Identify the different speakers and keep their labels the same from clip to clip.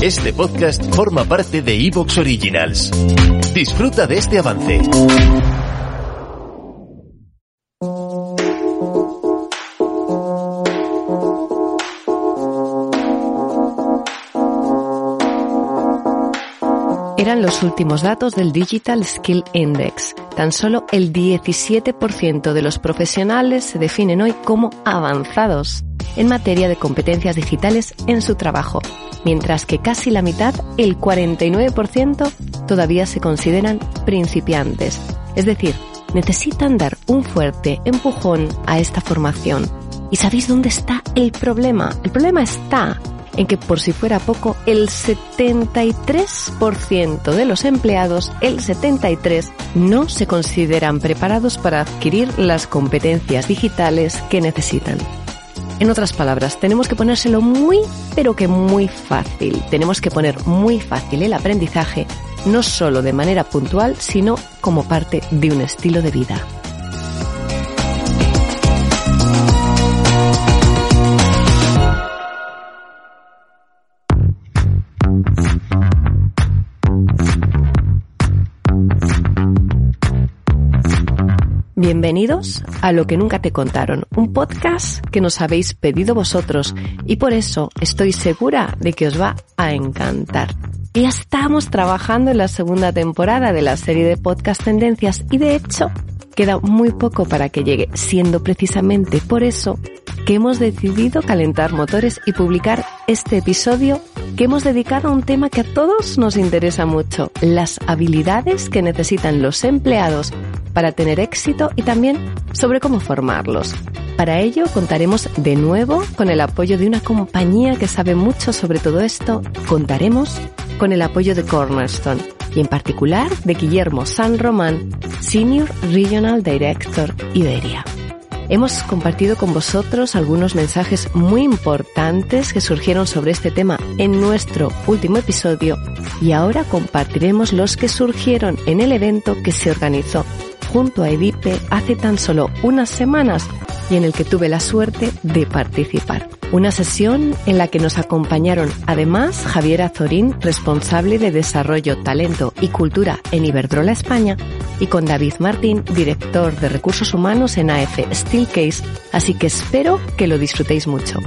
Speaker 1: Este podcast forma parte de Evox Originals. Disfruta de este avance.
Speaker 2: Eran los últimos datos del Digital Skill Index. Tan solo el 17% de los profesionales se definen hoy como avanzados en materia de competencias digitales en su trabajo, mientras que casi la mitad, el 49%, todavía se consideran principiantes. Es decir, necesitan dar un fuerte empujón a esta formación. ¿Y sabéis dónde está el problema? El problema está en que por si fuera poco, el 73% de los empleados, el 73%, no se consideran preparados para adquirir las competencias digitales que necesitan. En otras palabras, tenemos que ponérselo muy, pero que muy fácil. Tenemos que poner muy fácil el aprendizaje, no solo de manera puntual, sino como parte de un estilo de vida. Bienvenidos a Lo que nunca te contaron, un podcast que nos habéis pedido vosotros y por eso estoy segura de que os va a encantar. Ya estamos trabajando en la segunda temporada de la serie de podcast Tendencias y de hecho queda muy poco para que llegue, siendo precisamente por eso que hemos decidido calentar motores y publicar este episodio que hemos dedicado a un tema que a todos nos interesa mucho, las habilidades que necesitan los empleados para tener éxito y también sobre cómo formarlos. Para ello contaremos de nuevo con el apoyo de una compañía que sabe mucho sobre todo esto. Contaremos con el apoyo de Cornerstone y en particular de Guillermo San Román, Senior Regional Director Iberia. Hemos compartido con vosotros algunos mensajes muy importantes que surgieron sobre este tema en nuestro último episodio y ahora compartiremos los que surgieron en el evento que se organizó junto a Edipe hace tan solo unas semanas y en el que tuve la suerte de participar. Una sesión en la que nos acompañaron además Javier Azorín, responsable de Desarrollo, Talento y Cultura en Iberdrola España, y con David Martín, director de Recursos Humanos en AF Steelcase, así que espero que lo disfrutéis mucho.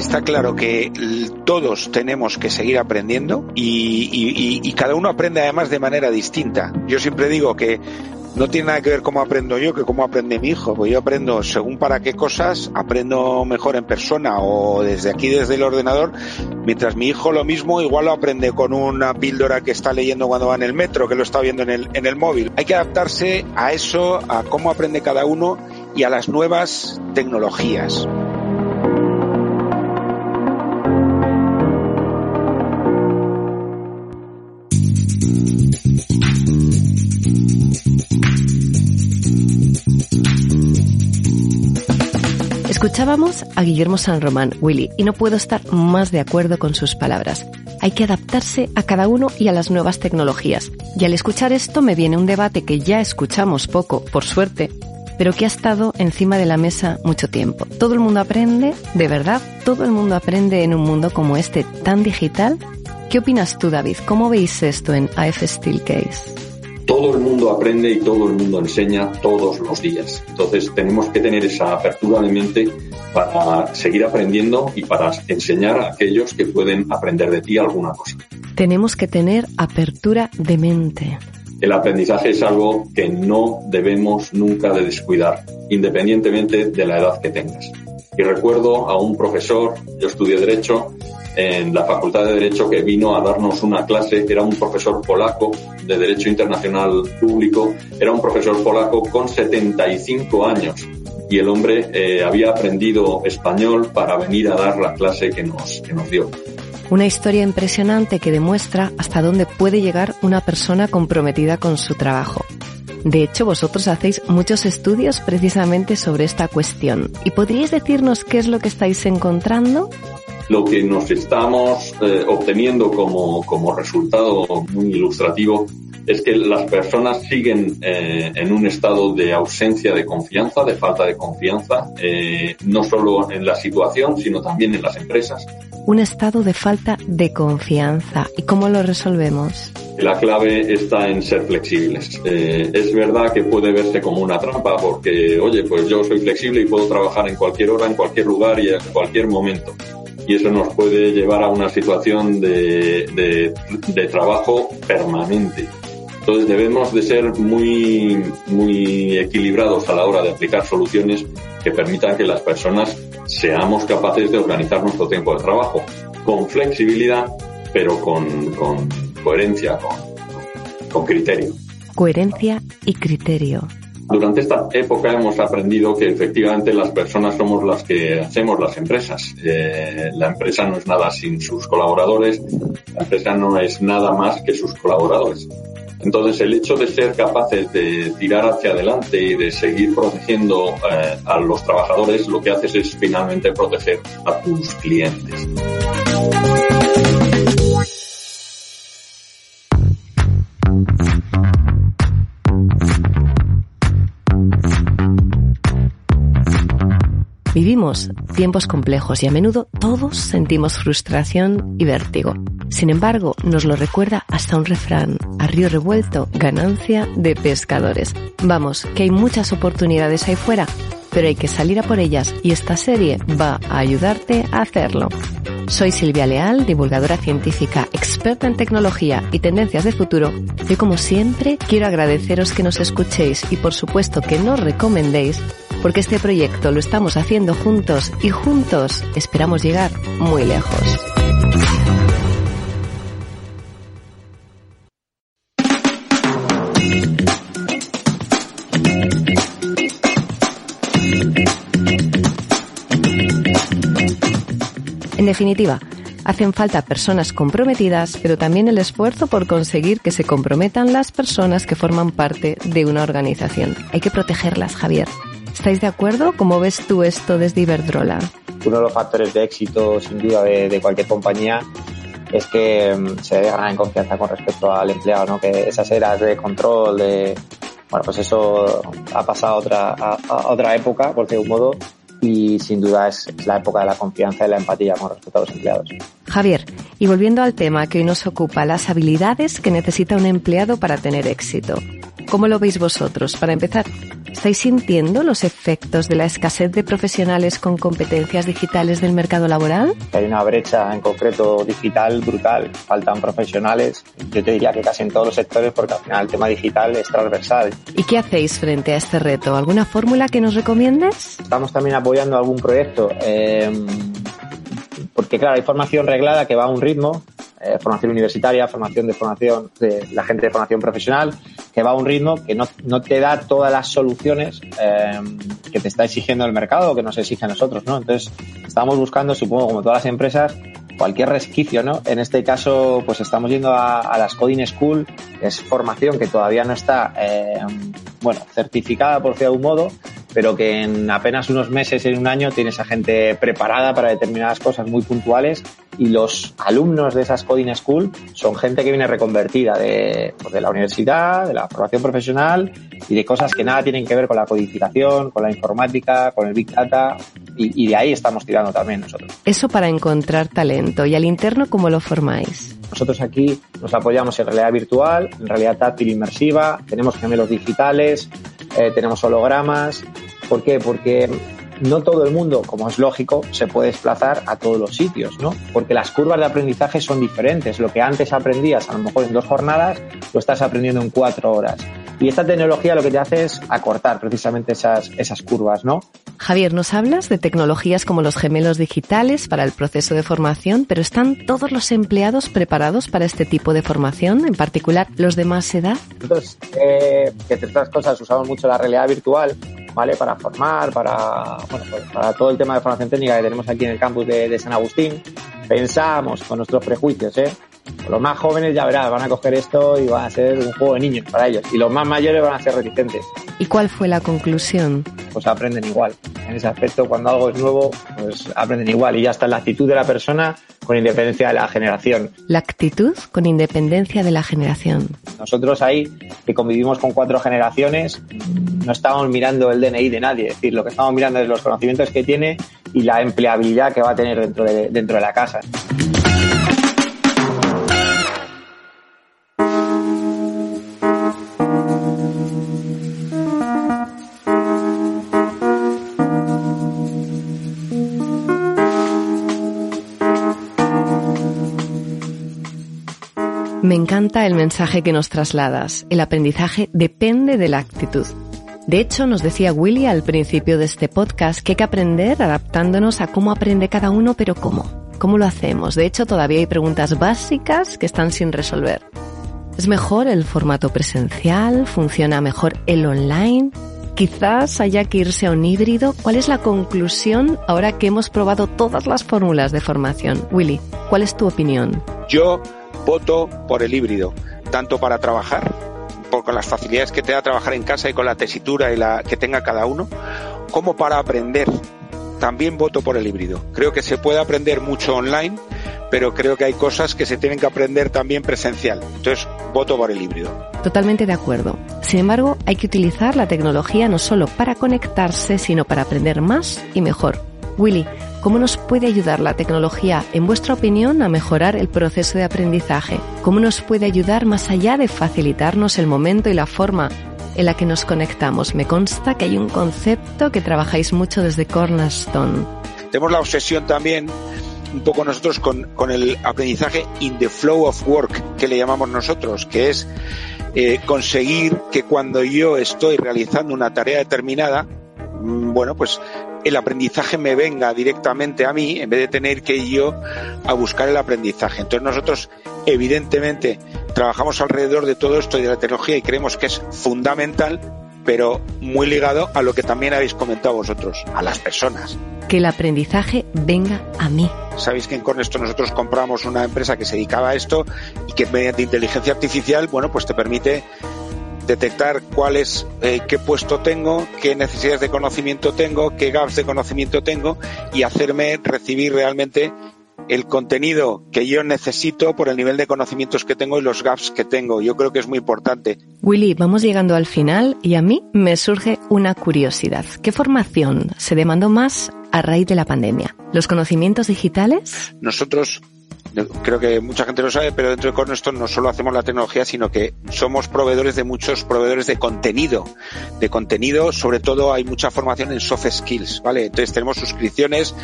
Speaker 3: Está claro que todos tenemos que seguir aprendiendo y, cada uno aprende además de manera distinta. Yo siempre digo que no tiene nada que ver cómo aprendo yo que cómo aprende mi hijo, pues yo aprendo según para qué cosas, aprendo mejor en persona o desde aquí, desde el ordenador, mientras mi hijo lo mismo, igual lo aprende con una píldora que está leyendo cuando va en el metro, que lo está viendo en el, en el móvil. Hay que adaptarse a eso, a cómo aprende cada uno y a las nuevas tecnologías.
Speaker 2: Escuchábamos a Guillermo San Román, Willy, y no puedo estar más de acuerdo con sus palabras. Hay que adaptarse a cada uno y a las nuevas tecnologías. Y al escuchar esto me viene un debate que ya escuchamos poco, por suerte, pero que ha estado encima de la mesa mucho tiempo. ¿Todo el mundo aprende? ¿De verdad? ¿Todo el mundo aprende en un mundo como este tan digital? ¿Qué opinas tú, David? ¿Cómo veis esto en AF Steelcase?
Speaker 4: Todo el mundo aprende y todo el mundo enseña todos los días. Entonces tenemos que tener esa apertura de mente para seguir aprendiendo y para enseñar a aquellos que pueden aprender de ti alguna cosa.
Speaker 2: Tenemos que tener apertura de mente.
Speaker 4: El aprendizaje es algo que no debemos nunca de descuidar, independientemente de la edad que tengas. Y recuerdo a un profesor, yo estudié Derecho, en la Facultad de Derecho que vino a darnos una clase, era un profesor polaco de Derecho Internacional Público, era un profesor polaco con 75 años y el hombre eh, había aprendido español para venir a dar la clase que nos, que nos dio.
Speaker 2: Una historia impresionante que demuestra hasta dónde puede llegar una persona comprometida con su trabajo. De hecho, vosotros hacéis muchos estudios precisamente sobre esta cuestión. ¿Y podríais decirnos qué es lo que estáis encontrando?
Speaker 4: Lo que nos estamos eh, obteniendo como, como resultado muy ilustrativo es que las personas siguen eh, en un estado de ausencia de confianza, de falta de confianza, eh, no solo en la situación, sino también en las empresas.
Speaker 2: Un estado de falta de confianza. ¿Y cómo lo resolvemos?
Speaker 4: La clave está en ser flexibles. Eh, es verdad que puede verse como una trampa porque, oye, pues yo soy flexible y puedo trabajar en cualquier hora, en cualquier lugar y en cualquier momento y eso nos puede llevar a una situación de, de, trabajo permanente. Entonces debemos de ser muy, muy equilibrados a la hora de aplicar soluciones que permitan que las personas seamos capaces de organizar nuestro tiempo de trabajo con flexibilidad, pero con, con coherencia, con, con criterio.
Speaker 2: Coherencia y criterio.
Speaker 4: Durante esta época hemos aprendido que efectivamente las personas somos las que hacemos las empresas. Eh, la empresa no es nada sin sus colaboradores, la empresa no es nada más que sus colaboradores. Entonces, el hecho de ser capaces de tirar hacia adelante y de seguir protegiendo eh, a los trabajadores, lo que haces es finalmente proteger a tus clientes.
Speaker 2: Tiempos complejos y a menudo todos sentimos frustración y vértigo. Sin embargo, nos lo recuerda hasta un refrán, a río revuelto, ganancia de pescadores. Vamos, que hay muchas oportunidades ahí fuera, pero hay que salir a por ellas y esta serie va a ayudarte a hacerlo. Soy Silvia Leal, divulgadora científica, experta en tecnología y tendencias de futuro. Y como siempre, quiero agradeceros que nos escuchéis y por supuesto que nos recomendéis porque este proyecto lo estamos haciendo juntos y juntos esperamos llegar muy lejos. En definitiva, hacen falta personas comprometidas, pero también el esfuerzo por conseguir que se comprometan las personas que forman parte de una organización. Hay que protegerlas, Javier. ¿Estáis de acuerdo? ¿Cómo ves tú esto desde Iberdrola?
Speaker 5: Uno de los factores de éxito, sin duda, de, cualquier compañía es que mm, se debe ganar en confianza con respecto al empleado, ¿no? Que esas eras de control, de, bueno, pues eso ha pasado a otra, a, otra época, por de un modo, y sin duda es, la época de la confianza y la empatía con respecto a los empleados.
Speaker 2: Javier, y volviendo al tema que hoy nos ocupa, las habilidades que necesita un empleado para tener éxito. ¿Cómo lo veis vosotros? Para empezar, ¿estáis sintiendo los efectos de la escasez de profesionales con competencias digitales del mercado laboral?
Speaker 5: Hay una brecha en concreto digital brutal. Faltan profesionales. Yo te diría que casi en todos los sectores porque al final el tema digital es transversal.
Speaker 2: ¿Y qué hacéis frente a este reto? ¿Alguna fórmula que nos recomiendes?
Speaker 5: Estamos también apoyando algún proyecto. Eh, porque claro, hay formación reglada que va a un ritmo, eh, formación universitaria, formación de formación de la gente de formación profesional, que va a un ritmo que no, no te da todas las soluciones eh, que te está exigiendo el mercado o que nos exige a nosotros, ¿no? Entonces, estamos buscando, supongo, como todas las empresas, cualquier resquicio, ¿no? En este caso, pues estamos yendo a, las Coding School, es formación que todavía no está, eh, bueno, certificada por algún modo, pero que en apenas unos meses, en un año, tienes a gente preparada para determinadas cosas muy puntuales y los alumnos de esas Coding School son gente que viene reconvertida de, pues de la universidad, de la formación profesional y de cosas que nada tienen que ver con la codificación, con la informática, con el Big Data y, y de ahí estamos tirando también nosotros.
Speaker 2: Eso para encontrar talento. ¿Y al interno cómo lo formáis?
Speaker 5: Nosotros aquí nos apoyamos en realidad virtual, en realidad táctil inmersiva, tenemos gemelos digitales, eh, tenemos hologramas. ¿Por qué? Porque no todo el mundo, como es lógico, se puede desplazar a todos los sitios, ¿no? Porque las curvas de aprendizaje son diferentes. Lo que antes aprendías a lo mejor en dos jornadas, lo estás aprendiendo en cuatro horas. Y esta tecnología lo que te hace es acortar precisamente esas, esas curvas, ¿no?
Speaker 2: Javier, nos hablas de tecnologías como los gemelos digitales para el proceso de formación, pero ¿están todos los empleados preparados para este tipo de formación, en particular los de más edad?
Speaker 5: Entonces, eh, que entre otras cosas usamos mucho la realidad virtual, ¿vale? Para formar, para, bueno, pues para todo el tema de formación técnica que tenemos aquí en el campus de, de San Agustín. Pensamos con nuestros prejuicios, ¿eh? Los más jóvenes ya verás, van a coger esto y va a ser un juego de niños para ellos. Y los más mayores van a ser reticentes.
Speaker 2: ¿Y cuál fue la conclusión?
Speaker 5: Pues aprenden igual. en ese aspecto, cuando algo es nuevo, pues aprenden igual y ya está la actitud de la persona con independencia de la generación.
Speaker 2: La actitud con independencia de la generación.
Speaker 5: Nosotros ahí, que convivimos con cuatro generaciones, no estamos mirando el DNI de nadie, es decir, lo que estamos mirando es los conocimientos que tiene y la empleabilidad que va a tener dentro de, dentro de la casa.
Speaker 2: Encanta el mensaje que nos trasladas. El aprendizaje depende de la actitud. De hecho, nos decía Willy al principio de este podcast que hay que aprender adaptándonos a cómo aprende cada uno, pero ¿cómo? ¿Cómo lo hacemos? De hecho, todavía hay preguntas básicas que están sin resolver. ¿Es mejor el formato presencial? ¿Funciona mejor el online? Quizás haya que irse a un híbrido. ¿Cuál es la conclusión ahora que hemos probado todas las fórmulas de formación? Willy, ¿cuál es tu opinión?
Speaker 3: Yo voto por el híbrido, tanto para trabajar, por, con las facilidades que te da trabajar en casa y con la tesitura y la que tenga cada uno, como para aprender. También voto por el híbrido. Creo que se puede aprender mucho online, pero creo que hay cosas que se tienen que aprender también presencial. Entonces, voto por el híbrido.
Speaker 2: Totalmente de acuerdo. Sin embargo, hay que utilizar la tecnología no solo para conectarse, sino para aprender más y mejor. Willy, ¿cómo nos puede ayudar la tecnología, en vuestra opinión, a mejorar el proceso de aprendizaje? ¿Cómo nos puede ayudar más allá de facilitarnos el momento y la forma en la que nos conectamos? Me consta que hay un concepto que trabajáis mucho desde Cornerstone.
Speaker 3: Tenemos la obsesión también un poco nosotros con, el aprendizaje in the flow of work que le llamamos nosotros, que es eh, conseguir que cuando yo estoy realizando una tarea determinada, mm, bueno, pues el aprendizaje me venga directamente a mí en vez de tener que ir yo a buscar el aprendizaje. Entonces nosotros, evidentemente, trabajamos alrededor de todo esto y de la tecnología y creemos que es fundamental, pero muy ligado a lo que también habéis comentado vosotros, a las personas.
Speaker 2: Que el aprendizaje venga a mí.
Speaker 3: Sabéis que en Cornerstone nosotros compramos una empresa que se dedicaba a esto y que mediante inteligencia artificial, bueno, pues te permite detectar cuál es, eh, qué puesto tengo, qué necesidades de conocimiento tengo, qué gaps de conocimiento tengo y hacerme recibir realmente el contenido que yo necesito por el nivel de conocimientos que tengo y los gaps que tengo. Yo creo que es muy importante.
Speaker 2: Willy, vamos llegando al final y a mí me surge una curiosidad. ¿Qué formación se demandó más a raíz de la pandemia? ¿Los conocimientos digitales?
Speaker 3: Nosotros creo que mucha gente lo sabe, pero dentro de Cornerstone no solo hacemos la tecnología, sino que somos proveedores de muchos proveedores de contenido. De contenido, sobre todo hay mucha formación en soft skills, ¿vale? Entonces tenemos suscripciones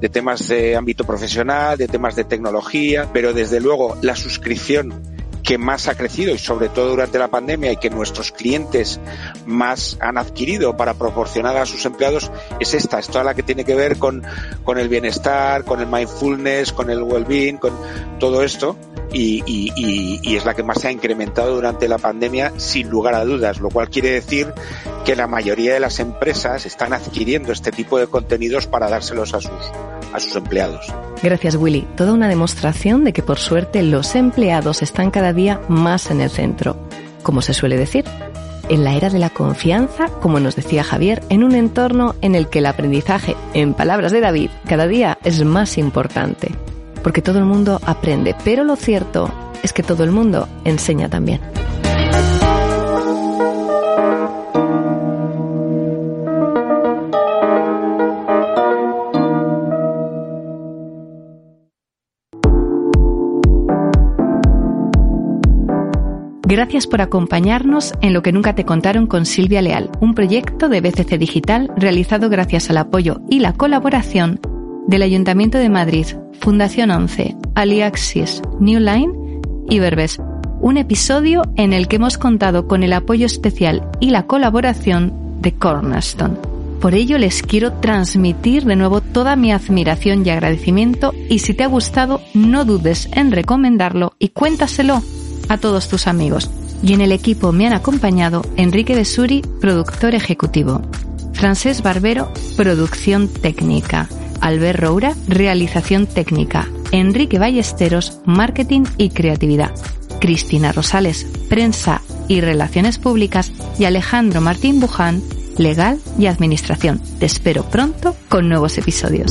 Speaker 3: de temas de ámbito profesional, de temas de tecnología, pero desde luego la suscripción que más ha crecido y sobre todo durante la pandemia y que nuestros clientes más han adquirido para proporcionar a sus empleados es esta, es toda la que tiene que ver con, con el bienestar, con el mindfulness, con el well-being, con todo esto. Y, y, y, y, es la que más se ha incrementado durante la pandemia sin lugar a dudas, lo cual quiere decir que la mayoría de las empresas están adquiriendo este tipo de contenidos para dárselos a sus, a sus empleados.
Speaker 2: Gracias Willy, toda una demostración de que por suerte los empleados están cada día más en el centro, como se suele decir. En la era de la confianza, como nos decía Javier, en un entorno en el que el aprendizaje, en palabras de David, cada día es más importante porque todo el mundo aprende, pero lo cierto es que todo el mundo enseña también. Gracias por acompañarnos en lo que nunca te contaron con Silvia Leal, un proyecto de BCC Digital realizado gracias al apoyo y la colaboración del Ayuntamiento de Madrid, Fundación 11, Aliaxis, New Line y Verbes. Un episodio en el que hemos contado con el apoyo especial y la colaboración de Cornerstone. Por ello les quiero transmitir de nuevo toda mi admiración y agradecimiento y si te ha gustado no dudes en recomendarlo y cuéntaselo a todos tus amigos. Y en el equipo me han acompañado Enrique de Suri, productor ejecutivo, Francés Barbero, producción técnica, Albert Roura, realización técnica, Enrique Ballesteros, marketing y creatividad, Cristina Rosales, prensa y relaciones públicas y Alejandro Martín Buján, legal y administración. Te espero pronto con nuevos episodios.